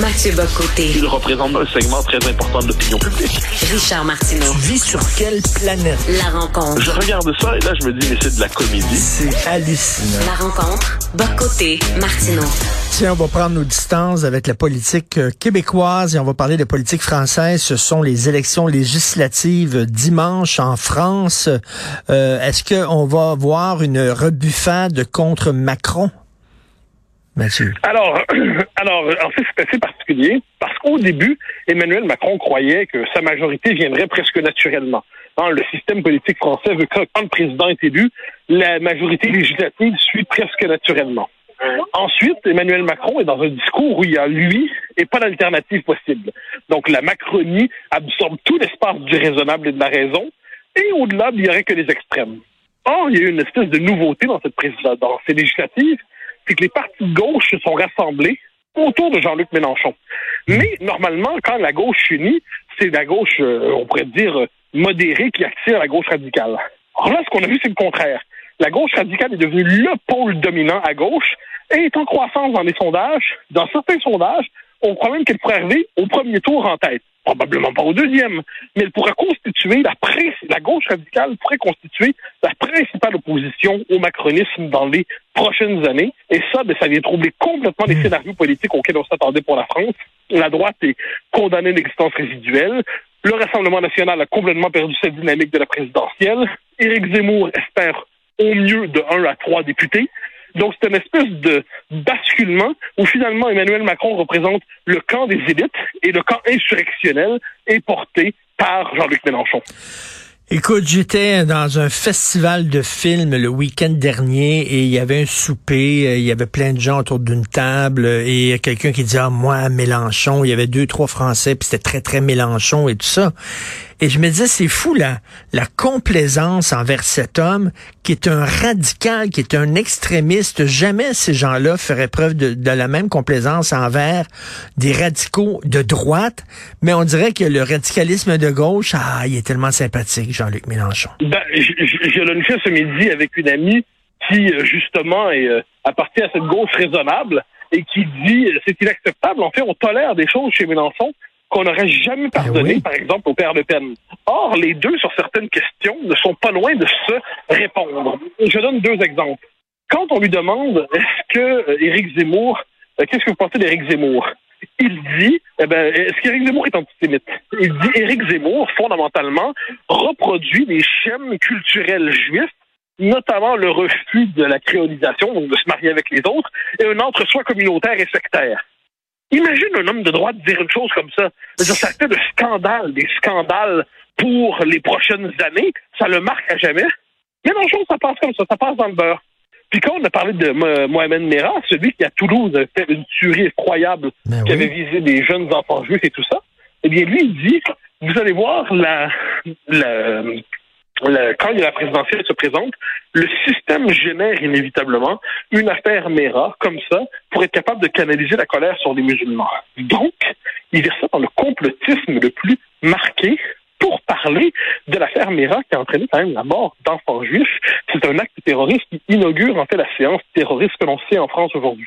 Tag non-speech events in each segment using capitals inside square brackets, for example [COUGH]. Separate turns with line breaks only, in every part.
Mathieu Bocoté.
Il représente un segment très important de l'opinion publique.
Richard Martineau.
Tu vis sur quelle planète?
La rencontre.
Je regarde ça et là, je me dis, mais c'est de la comédie.
C'est hallucinant.
La rencontre. Bocoté. Martineau.
Tiens, on va prendre nos distances avec la politique euh, québécoise et on va parler de politique française. Ce sont les élections législatives dimanche en France. Euh, Est-ce qu'on va voir une rebuffade contre Macron?
Alors, [CLEARS THROAT] alors, en fait, c'est assez particulier parce qu'au début, Emmanuel Macron croyait que sa majorité viendrait presque naturellement. Dans le système politique français veut que quand le président est élu, la majorité législative suit presque naturellement. Ensuite, Emmanuel Macron est dans un discours où il y a lui et pas d'alternative possible. Donc, la Macronie absorbe tout l'espace du raisonnable et de la raison, et au-delà, il n'y aurait que les extrêmes. Or, il y a eu une espèce de nouveauté dans cette présidence, dans ces législatives, c'est que les partis de gauche se sont rassemblés autour de Jean-Luc Mélenchon. Mais normalement, quand la gauche s'unit, c'est la gauche, euh, on pourrait dire, modérée qui attire la gauche radicale. Alors là, ce qu'on a vu, c'est le contraire. La gauche radicale est devenue le pôle dominant à gauche et est en croissance dans les sondages. Dans certains sondages, on croit même qu'elle pourrait arriver au premier tour en tête. Probablement pas au deuxième, mais elle pourrait constituer la, la gauche radicale pourrait constituer la principale opposition au macronisme dans les prochaines années. Et ça, ben, ça vient troubler complètement les scénarios politiques auxquels on s'attendait pour la France. La droite est condamnée d'existence résiduelle. Le Rassemblement national a complètement perdu cette dynamique de la présidentielle. Éric Zemmour espère au mieux de 1 à 3 députés. Donc, c'est une espèce de basculement où finalement Emmanuel Macron représente le camp des élites et le camp insurrectionnel est porté par Jean-Luc Mélenchon.
Écoute, j'étais dans un festival de films le week-end dernier et il y avait un souper, euh, il y avait plein de gens autour d'une table et quelqu'un qui disait, ah, moi, Mélenchon, il y avait deux, trois Français, puis c'était très, très Mélenchon et tout ça. Et je me disais, c'est fou la, la complaisance envers cet homme qui est un radical, qui est un extrémiste. Jamais ces gens-là feraient preuve de, la même complaisance envers des radicaux de droite. Mais on dirait que le radicalisme de gauche, ah, il est tellement sympathique, Jean-Luc Mélenchon.
Ben, je, je, je ce midi avec une amie qui, justement, est, euh, appartient à cette gauche raisonnable et qui dit c'est inacceptable. En fait, on tolère des choses chez Mélenchon qu'on n'aurait jamais pardonné, oui. par exemple, au père Le Pen. Or, les deux, sur certaines questions, ne sont pas loin de se répondre. Je donne deux exemples. Quand on lui demande est-ce que euh, Éric Zemmour, euh, qu'est-ce que vous pensez d'Éric Zemmour? Il dit, eh ben, est-ce qu'Éric Zemmour est antisémite? Il dit, Éric Zemmour, fondamentalement, reproduit des schèmes culturels juifs notamment le refus de la créolisation, donc de se marier avec les autres, et un entre-soi communautaire et sectaire. Imagine un homme de droite dire une chose comme ça. Ça fait de scandales, des scandales pour les prochaines années. Ça le marque à jamais. Mais non, chose, ça passe comme ça. Ça passe dans le beurre. Puis quand on a parlé de Mohamed Merah, celui qui à Toulouse a fait une tuerie effroyable, ben qui oui. avait visé des jeunes enfants juifs et tout ça, eh bien lui, il dit, vous allez voir la, la quand la présidentielle se présente, le système génère inévitablement une affaire Mera comme ça pour être capable de canaliser la colère sur les musulmans. Donc, il verse ça dans le complotisme le plus marqué pour parler de l'affaire Mera qui a entraîné quand même la mort d'enfants juifs. C'est un acte terroriste qui inaugure en fait la séance terroriste que l'on sait en France aujourd'hui.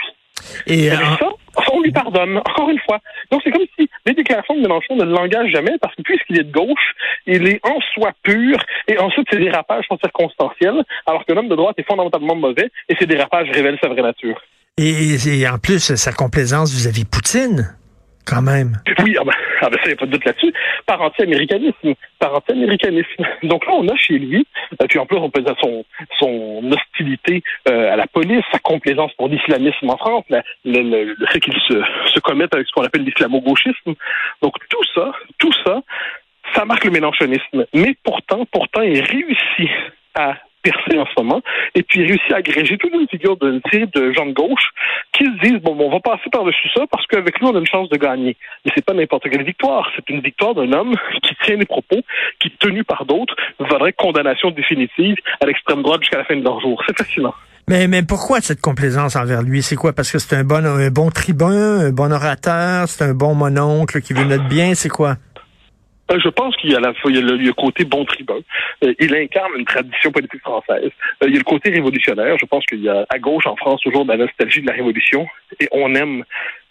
Et, Et euh, ça, on lui pardonne, encore une fois. Donc, c'est comme si les déclarations de Mélenchon ne l'engagent jamais, parce que puisqu'il est de gauche, il est en soi pur, et ensuite, ses dérapages sont circonstanciels, alors que l'homme de droite est fondamentalement mauvais, et ses dérapages révèlent sa vraie nature.
Et, et en plus, sa complaisance vis-à-vis -vis Poutine, quand même.
Oui, ah ben, ah ben ça, il n'y a pas de doute là-dessus. Par anti-américanisme. Par anti-américanisme. Donc là, on a chez lui, euh, puis en plus, on peut dire son, son hostilité euh, à la police, sa complaisance pour l'islamisme en France, le, le, le, fait qu'il se, se commette avec ce qu'on appelle l'islamo-gauchisme. Donc tout ça, tout ça, ça marque le mélanchonisme. Mais pourtant, pourtant, il réussit à percé en ce moment, et puis réussit à agréger toute une figure d'une série de gens de gauche qui se disent bon, bon on va passer par-dessus ça parce qu'avec lui, on a une chance de gagner. Mais c'est pas n'importe quelle victoire, c'est une victoire d'un homme [LAUGHS] qui tient les propos, qui, tenu par d'autres, vaudrait condamnation définitive à l'extrême droite jusqu'à la fin de leur jour. C'est fascinant.
Mais, mais pourquoi cette complaisance envers lui? C'est quoi? Parce que c'est un bon, un bon tribun, un bon orateur, c'est un bon mononcle qui veut notre bien, c'est quoi?
Je pense qu'il y a la il y a le côté bon tribun. Euh, il incarne une tradition politique française. Euh, il y a le côté révolutionnaire. Je pense qu'il y a à gauche en France toujours de la nostalgie de la révolution et on aime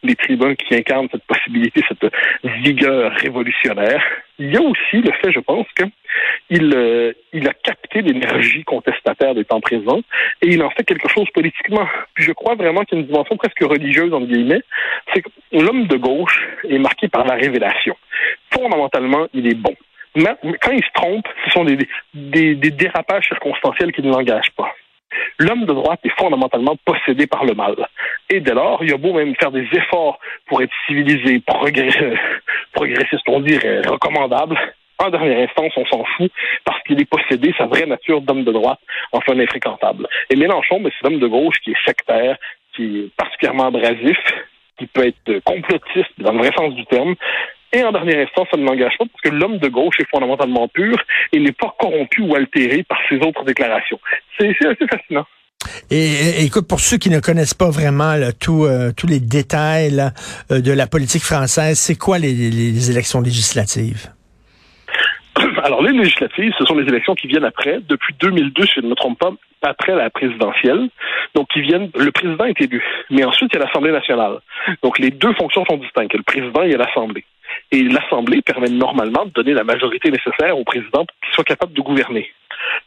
les tribuns qui incarnent cette possibilité, cette vigueur révolutionnaire. Il y a aussi le fait, je pense, qu'il euh, il a capté l'énergie contestataire des temps présents et il en fait quelque chose politiquement. Puis je crois vraiment qu'il y a une dimension presque religieuse, entre guillemets, c'est que l'homme de gauche est marqué par la révélation. Fondamentalement, il est bon. Mais quand il se trompe, ce sont des, des, des dérapages circonstanciels qui ne l'engagent pas. L'homme de droite est fondamentalement possédé par le mal. Et dès lors, il a beau même faire des efforts pour être civilisé, [LAUGHS] progressiste, on dirait, recommandable. En dernière instance, on s'en fout parce qu'il est possédé, sa vraie nature d'homme de droite en fait infréquentable. Et Mélenchon, ben, c'est l'homme de gauche qui est sectaire, qui est particulièrement abrasif, qui peut être complotiste dans le vrai sens du terme, et en dernière instance, ça ne l'engage pas parce que l'homme de gauche est fondamentalement pur et n'est pas corrompu ou altéré par ses autres déclarations. C'est assez fascinant.
Et, écoute, pour ceux qui ne connaissent pas vraiment là, tout, euh, tous les détails euh, de la politique française, c'est quoi les, les, élections législatives? [CLEARS THROAT]
Alors, les législatives, ce sont les élections qui viennent après. Depuis 2002, si je ne me trompe pas, après la présidentielle. Donc, qui viennent, le président est élu. Mais ensuite, il y a l'Assemblée nationale. Donc, les deux fonctions sont distinctes. Le président et l'Assemblée. Et l'Assemblée permet normalement de donner la majorité nécessaire au président pour qu'il soit capable de gouverner.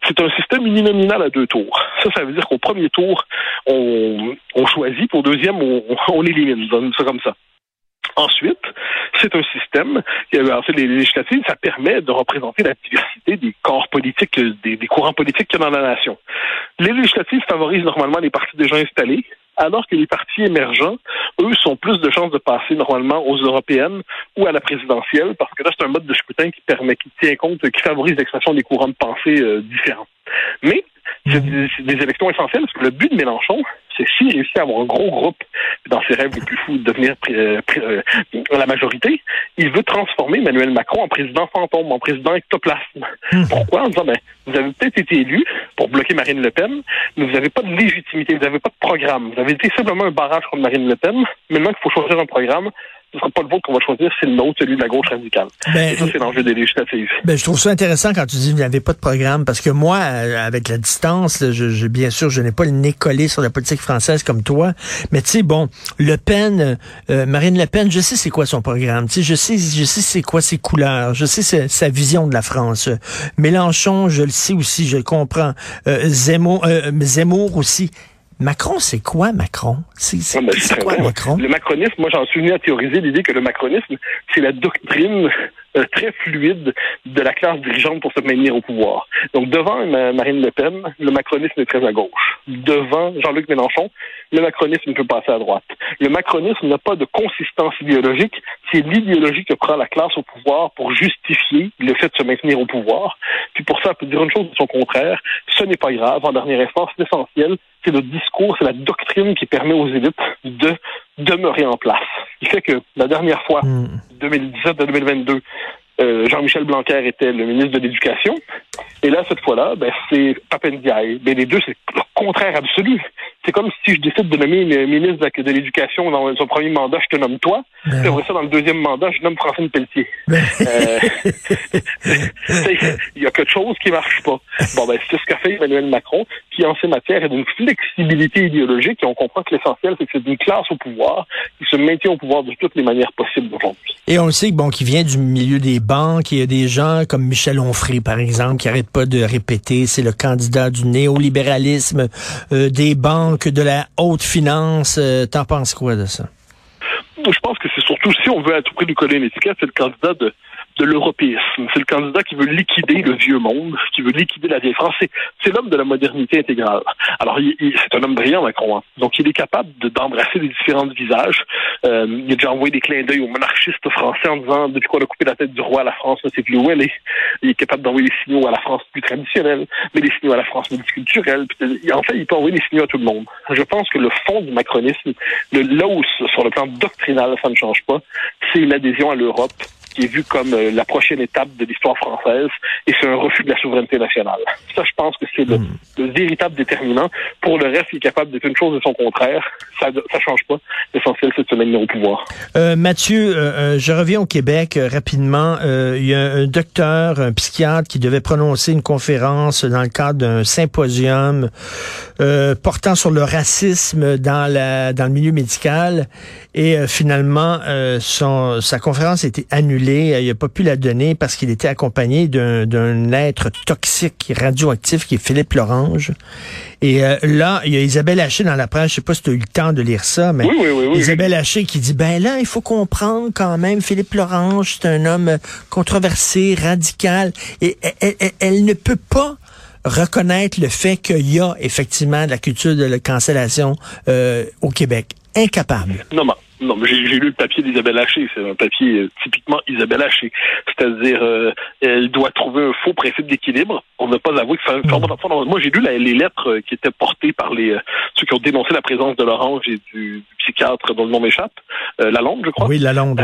C'est un système uninominal à deux tours. Ça, ça veut dire qu'au premier tour, on, on choisit, pour deuxième, on, on élimine. Comme ça. Ensuite, c'est un système, fait, les législatives, ça permet de représenter la diversité des corps politiques, des, des courants politiques qu'il y a dans la nation. Les législatives favorisent normalement les partis déjà installés, alors que les partis émergents, eux, sont plus de chances de passer normalement aux européennes ou à la présidentielle, parce que là, c'est un mode de scrutin qui permet, qui tient compte, qui favorise l'expression des courants de pensée euh, différents. Mais c'est des, des, élections essentielles, parce que le but de Mélenchon, c'est s'il réussit à avoir un gros groupe dans ses rêves les plus fous de devenir euh, euh, la majorité, il veut transformer Emmanuel Macron en président fantôme, en président ectoplasme. Hmm. Pourquoi? En disant, ben, vous avez peut-être été élu pour bloquer Marine Le Pen, mais vous n'avez pas de légitimité, vous n'avez pas de programme. Vous avez été simplement un barrage contre Marine Le Pen. Maintenant qu'il faut choisir un programme, ce sera pas le vôtre qu'on va choisir, c'est le nôtre, celui de la gauche radicale. Ben, ça, c'est l'enjeu des législatives.
Ben, je trouve ça intéressant quand tu dis qu'il n'y avait pas de programme, parce que moi, euh, avec la distance, je, je bien sûr, je n'ai pas le nez collé sur la politique française comme toi, mais tu sais, bon, Le Pen, euh, Marine Le Pen, je sais c'est quoi son programme, tu sais, je sais, je sais c'est quoi ses couleurs, je sais sa vision de la France. Mélenchon, je le sais aussi, je le comprends. Euh, Zemmour, euh, Zemmour aussi. Macron, c'est quoi Macron? C'est
ah, ben, quoi Macron? Le macronisme, moi j'en suis venu à théoriser l'idée que le macronisme, c'est la doctrine très fluide de la classe dirigeante pour se maintenir au pouvoir. Donc devant Marine Le Pen, le macronisme est très à gauche. Devant Jean-Luc Mélenchon, le macronisme peut passer à droite. Le macronisme n'a pas de consistance idéologique, c'est l'idéologie que prend la classe au pouvoir pour justifier le fait de se maintenir au pouvoir. Puis pour ça, on peut dire une chose de son contraire, ce n'est pas grave, en dernière instance, l'essentiel, c'est le discours, c'est la doctrine qui permet aux élites de demeurer en place. Il fait que la dernière fois, 2017 à 2022, euh, Jean-Michel Blanquer était le ministre de l'Éducation. Et là, cette fois-là, ben, c'est Papendiaï. Mais les deux, c'est le contraire absolu. C'est comme si je décide de nommer une ministre de l'Éducation dans son premier mandat, je te nomme toi. Ben puis après ça, dans le deuxième mandat, je nomme Francine Pelletier. Ben euh, [LAUGHS] il y a quelque chose qui marche pas. Bon, ben, c'est ce qu'a fait Emmanuel Macron, qui en ces matières est d'une flexibilité idéologique et on comprend que l'essentiel, c'est que c'est une classe au pouvoir qui se maintient au pouvoir de toutes les manières possibles aujourd'hui.
Et on sait bon, qu'il vient du milieu des banques. Il y a des gens comme Michel Onfray, par exemple, qui n'arrêtent pas de répéter, c'est le candidat du néolibéralisme, euh, des banques, de la haute finance. Euh, t'en penses quoi de ça?
Je pense que c'est surtout, si on veut à tout prix lui coller une étiquette, c'est le candidat de de l'européisme. C'est le candidat qui veut liquider le vieux monde, qui veut liquider la vieille France. C'est l'homme de la modernité intégrale. Alors, c'est un homme brillant, Macron. Hein. Donc, il est capable d'embrasser les différents visages. Euh, il a déjà envoyé des clins d'œil aux monarchistes français en disant depuis qu'on a coupé la tête du roi, la France ne sait plus où elle est. Il est capable d'envoyer des signaux à la France plus traditionnelle, mais des signaux à la France multiculturelle. en fait, il peut envoyer des signaux à tout le monde. Je pense que le fond du macronisme, le, là où sur le plan doctrinal ça ne change pas, c'est l'adhésion à l'Europe qui est vu comme euh, la prochaine étape de l'histoire française et c'est un refus de la souveraineté nationale. Ça, je pense que c'est le,
Hmm.
le véritable déterminant. Pour le reste, il est capable d'être une chose et son contraire. Ça ça change pas. L'essentiel, c'est de se maintenir au pouvoir.
Euh, Mathieu, euh, je reviens au Québec rapidement. Il y a un docteur, un psychiatre qui devait prononcer une conférence dans le cadre d'un symposium portant sur le racisme dans, la, dans le milieu médical. Et finalement, son, sa conférence a été annulée. Il n'a pas pu la donner parce qu'il était accompagné d'un d'un être toxique, radioactif, qui est Philippe Lorange. Et euh, là, il y a Isabelle Haché dans la presse. Je sais pas si tu as eu le temps de lire ça, mais
Oui, oui, oui, oui.
Isabelle Haché qui dit, ben là, il faut comprendre quand même, Philippe Lorange, c'est un homme controversé, radical, et elle, elle- elle ne peut pas reconnaître le fait qu'il y a effectivement de la culture de la cancellation euh, au Québec. Incapable.
Non, non. Non, mais j'ai lu le papier d'Isabelle Haché. C'est un papier euh, typiquement Isabelle Haché. C'est-à-dire, euh, elle doit trouver un faux principe d'équilibre. On n'a pas avoué que ça.
Mm.
Moi, j'ai lu la- les lettres euh, qui étaient portées par les ceux qui ont dénoncé la présence de l'orange et du, psychiatre dont le nom m'échappe, Lalonde, je crois.
Oui, la longue.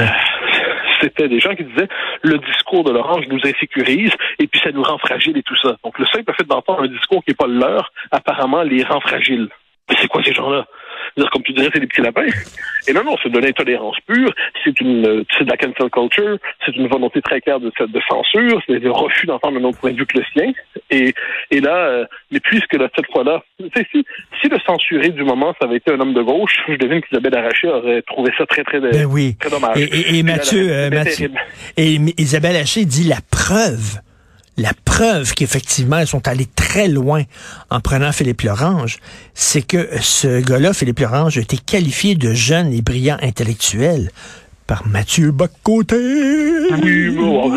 C'était des gens qui disaient le discours de l'orange nous insécurise et puis ça nous rend fragiles et tout ça. Donc le simple fait d'entendre un discours qui n'est pas le leur, apparemment les rend fragiles. Mais c'est quoi ces gens-là? C'est-à-dire, Comme tu dirais, c'est des petits lapins. Et non, non, c'est de l'intolérance pure, c'est une c'est de la cancel culture, c'est une volonté très claire de, de censure, c'est le refus d'entendre un autre point de vue que le sien. Et, et là, euh, mais puisque là, cette fois-là, si, si le censuré du moment, ça avait été un homme de gauche, je devine qu'Isabelle Arraché aurait trouvé ça très, très,
Ben oui.
très dommage.
Et, et- et
là,
Mathieu,
là,
euh, Mathieu, et Isabelle Haché dit la preuve, la preuve qu'effectivement, ils sont allés très loin en prenant Philippe Lorange, c'est que ce gars-là, Philippe Lorange, a été qualifié de jeune et brillant intellectuel par Mathieu Bocoté.
Oui, bon,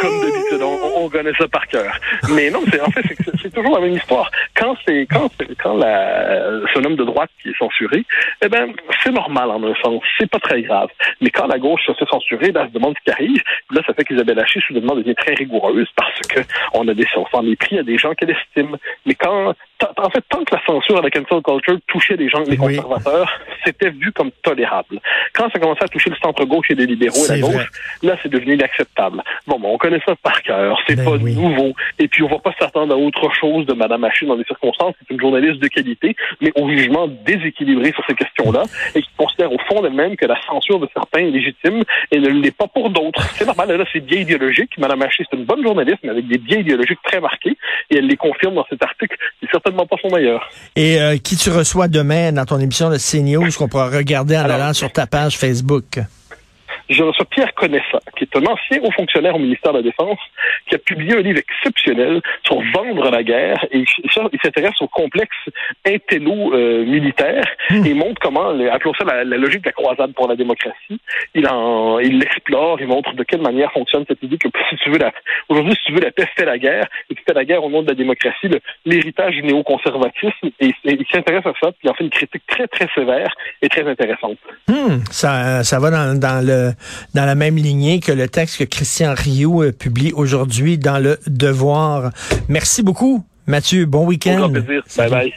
comme d'habitude, on, on connaît ça par cœur. Mais non, c'est en fait c'est, toujours la même histoire. Quand c'est quand quand la un homme de droite qui est censuré, eh ben c'est normal en un sens, c'est pas très grave. Mais quand la gauche se fait censurer, là, elle se demande ce qui arrive. Là, ça fait qu'Isabelle Haché soudainement devient très rigoureuse parce que on a des on s'en est pris à des gens qu'elle estime. Mais quand en fait, tant que la censure à la cancel culture touchait les gens, les
Oui.
conservateurs, c'était vu comme tolérable. Quand ça commençait à toucher le centre-gauche et les libéraux et la gauche,
vrai.
là, c'est devenu inacceptable. Bon, ben, on connaît ça par cœur. C'est
Ben
pas
oui.
nouveau. Et puis, on va pas s'attendre à autre chose de Madame Haché dans des circonstances. C'est une journaliste de qualité, mais au jugement déséquilibré sur ces questions-là et qui considère au fond d'elle-même que la censure de certains est légitime et ne l'est pas pour d'autres. C'est normal. Là, c'est biais idéologique. Madame Haché, c'est une bonne journaliste, mais avec des biais idéologiques très marqués. Et elle les confirme dans cet article, certainement pas son meilleur.
Et euh, qui tu reçois demain dans ton émission de CNews qu'on pourra regarder en
Alors-
allant sur ta page Facebook?
Je reçois Pierre Connaissant, qui est un ancien haut fonctionnaire au ministère de la Défense, qui a publié un livre exceptionnel sur vendre la guerre et il s'intéresse au complexe intello-militaire et montre comment, appelons ça la, la logique de la croisade pour la démocratie. Il en, il l'explore, il montre de quelle manière fonctionne cette idée que [LAUGHS] si tu veux la, aujourd'hui, si tu veux la paix, fais la guerre, et tu fais la guerre au nom de la démocratie, l'héritage du néoconservatisme, et, et il s'intéresse à ça, puis il en fait une critique très, très sévère et très intéressante.
Hmm, ça, ça va dans, dans le dans la même lignée que le texte que Christian Rioux euh, publie aujourd'hui dans le Devoir. Merci beaucoup, Mathieu. Bon week-end.
plaisir. Bye bye.